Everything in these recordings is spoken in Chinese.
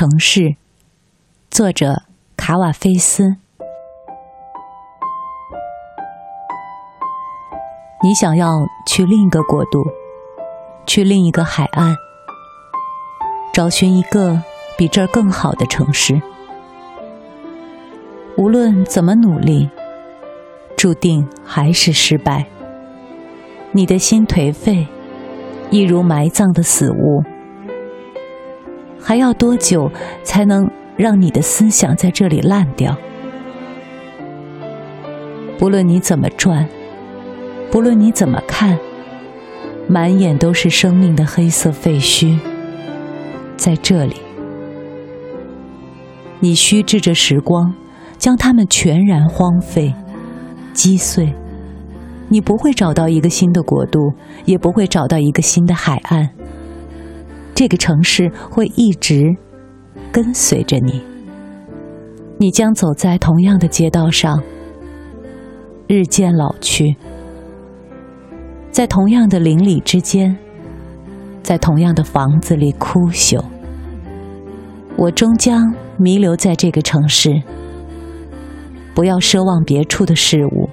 城市，作者卡瓦菲斯。你想要去另一个国度，去另一个海岸，找寻一个比这儿更好的城市。无论怎么努力，注定还是失败。你的心颓废，一如埋葬的死物。还要多久才能让你的思想在这里烂掉？不论你怎么转，不论你怎么看，满眼都是生命的黑色废墟。在这里，你虚掷着时光，将它们全然荒废、击碎。你不会找到一个新的国度，也不会找到一个新的海岸。这个城市会一直跟随着你，你将走在同样的街道上，日渐老去，在同样的邻里之间，在同样的房子里枯朽。我终将弥留在这个城市，不要奢望别处的事物，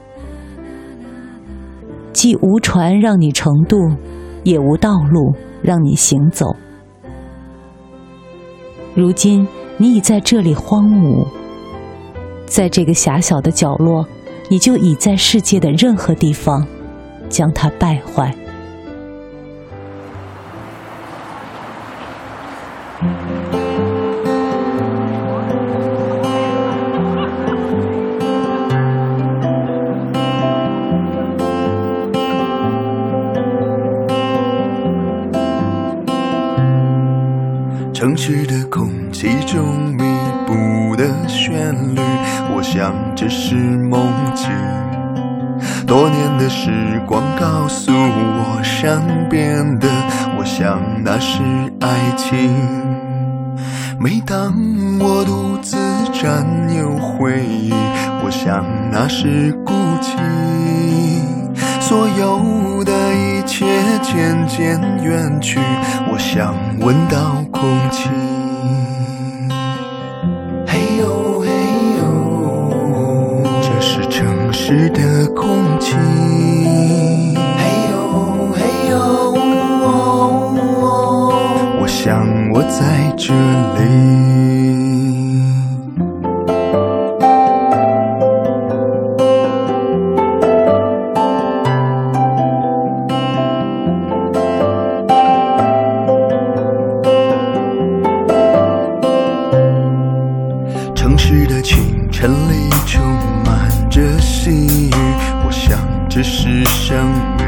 既无船让你乘渡，也无道路让你行走。如今，你已在这里荒芜，在这个狭小的角落，你就已在世界的任何地方将它败坏。城市的空气中弥补的旋律，我想这是梦境。多年的时光告诉我善变的，我想那是爱情。每当我独自占有回忆，我想那是孤寂。所有的一切渐渐远去，我想闻到空气。嘿呦嘿呦，这是城市的空气。嘿呦嘿呦，我想我在这里。眼里充满着细雨，我想这是生命。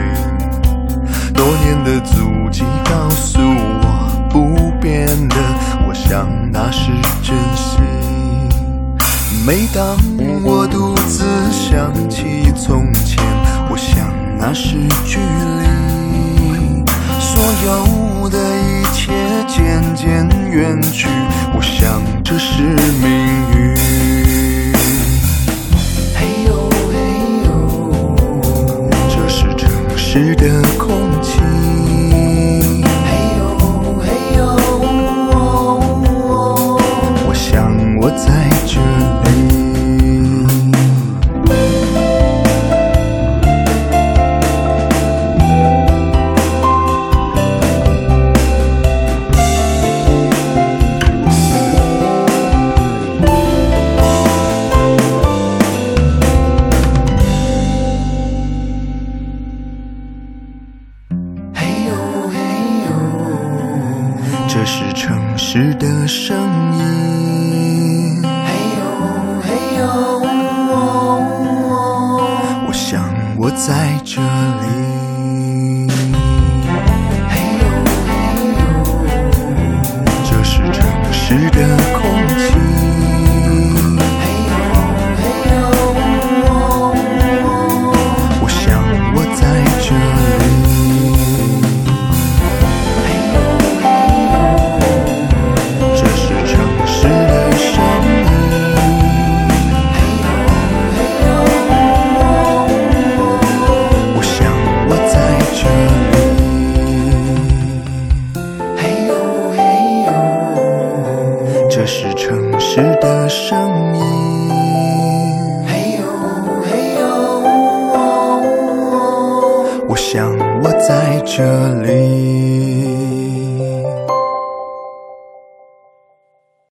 多年的足迹告诉我不变的，我想那是真心。每当我独自想起从前，我想那是距离。所有的一切渐渐远去，我想这是命运。时的空这是城市的声音。嘿呦嘿呦，我想我在这里。这里。